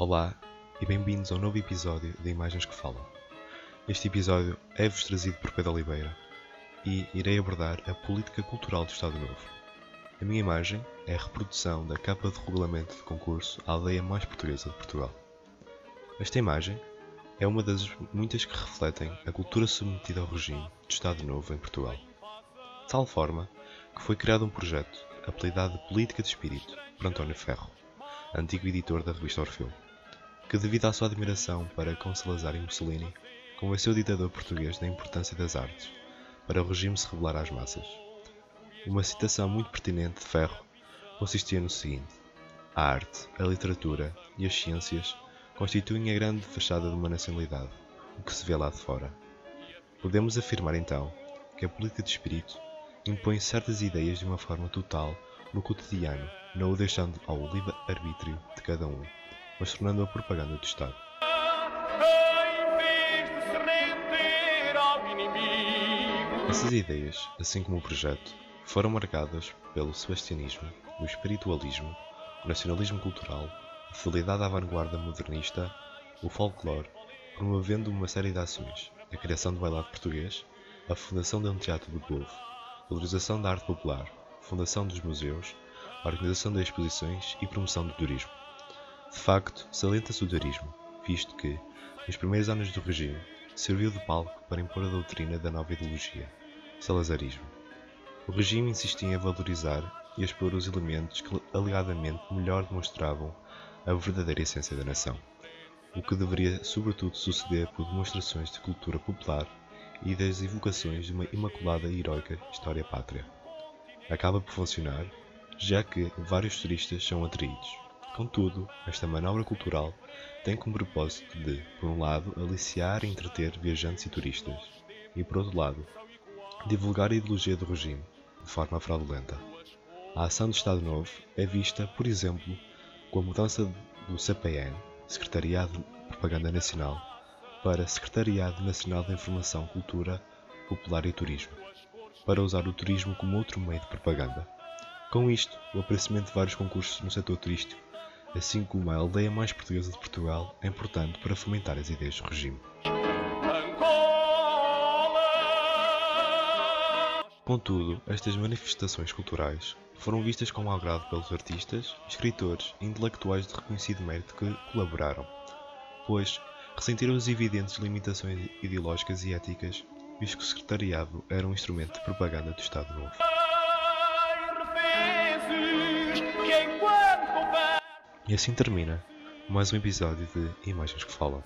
Olá e bem-vindos ao novo episódio de Imagens que Falam. Este episódio é-vos trazido por Pedro Oliveira e irei abordar a política cultural do Estado Novo. A minha imagem é a reprodução da capa de regulamento de concurso à aldeia mais portuguesa de Portugal. Esta imagem é uma das muitas que refletem a cultura submetida ao regime do Estado Novo em Portugal. De tal forma que foi criado um projeto apelidado de Política de Espírito por António Ferro, antigo editor da revista Orfeu que, devido à sua admiração para com Salazar e Mussolini, convenceu o ditador português da importância das artes para o regime se revelar às massas. Uma citação muito pertinente de Ferro consistia no seguinte: A arte, a literatura e as ciências constituem a grande fachada de uma nacionalidade, o que se vê lá de fora. Podemos afirmar então que a política de espírito impõe certas ideias de uma forma total no cotidiano, não o deixando ao livre-arbítrio de cada um mas tornando a propaganda do Estado. Essas ideias, assim como o projeto, foram marcadas pelo sebastianismo, o espiritualismo, o nacionalismo cultural, a fidelidade à vanguarda modernista, o folclore, promovendo uma série de ações, a criação do bailado português, a fundação de um teatro do povo, a valorização da arte popular, a fundação dos museus, a organização de exposições e promoção do turismo. De facto, salienta-se o turismo, visto que, nos primeiros anos do regime, serviu de palco para impor a doutrina da nova ideologia, salazarismo. O regime insistia em valorizar e expor os elementos que alegadamente melhor demonstravam a verdadeira essência da nação, o que deveria sobretudo suceder por demonstrações de cultura popular e das evocações de uma imaculada e heroica história pátria. Acaba por funcionar, já que vários turistas são atraídos, Contudo, esta manobra cultural tem como propósito de, por um lado, aliciar e entreter viajantes e turistas, e, por outro lado, divulgar a ideologia do regime, de forma fraudulenta. A ação do Estado Novo é vista, por exemplo, com a mudança do CPN, Secretariado de Propaganda Nacional, para Secretariado Nacional da Informação, Cultura, Popular e Turismo, para usar o turismo como outro meio de propaganda. Com isto, o aparecimento de vários concursos no setor turístico assim como a aldeia mais portuguesa de Portugal, é importante para fomentar as ideias do regime. Contudo, estas manifestações culturais foram vistas com agrado pelos artistas, escritores e intelectuais de reconhecido mérito que colaboraram, pois ressentiram as evidentes limitações ideológicas e éticas, visto que o secretariado era um instrumento de propaganda do Estado Novo. E assim termina mais um episódio de Imagens que Falam.